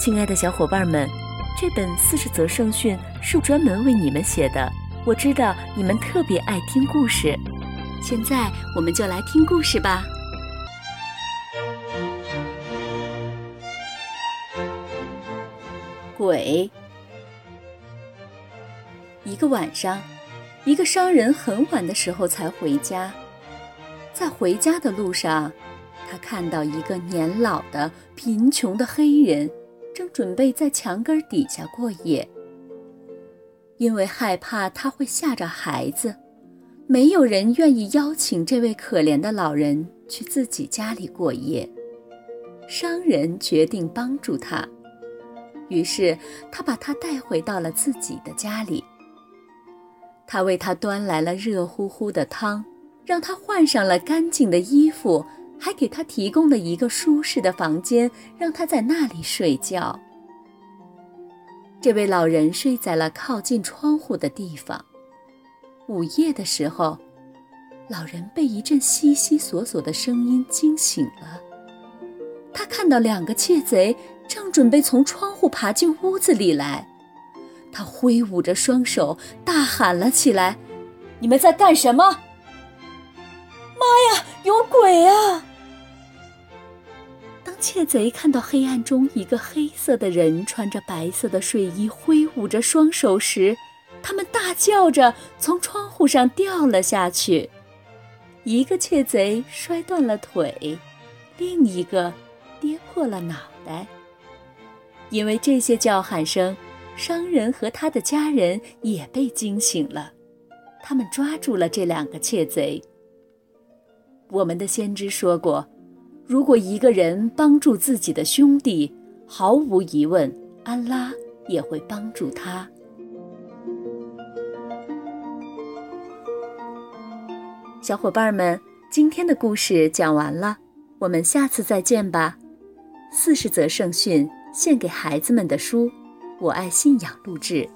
亲爱的小伙伴们，这本四十则圣训是专门为你们写的。我知道你们特别爱听故事，现在我们就来听故事吧。鬼。一个晚上，一个商人很晚的时候才回家，在回家的路上，他看到一个年老的贫穷的黑人。正准备在墙根底下过夜，因为害怕他会吓着孩子，没有人愿意邀请这位可怜的老人去自己家里过夜。商人决定帮助他，于是他把他带回到了自己的家里。他为他端来了热乎乎的汤，让他换上了干净的衣服。还给他提供了一个舒适的房间，让他在那里睡觉。这位老人睡在了靠近窗户的地方。午夜的时候，老人被一阵悉悉索索的声音惊醒了。他看到两个窃贼正准备从窗户爬进屋子里来，他挥舞着双手，大喊了起来：“你们在干什么？妈呀，有鬼啊！”窃贼看到黑暗中一个黑色的人穿着白色的睡衣，挥舞着双手时，他们大叫着从窗户上掉了下去。一个窃贼摔断了腿，另一个跌破了脑袋。因为这些叫喊声，商人和他的家人也被惊醒了。他们抓住了这两个窃贼。我们的先知说过。如果一个人帮助自己的兄弟，毫无疑问，安拉也会帮助他。小伙伴们，今天的故事讲完了，我们下次再见吧。四十则圣训献给孩子们的书，我爱信仰录制。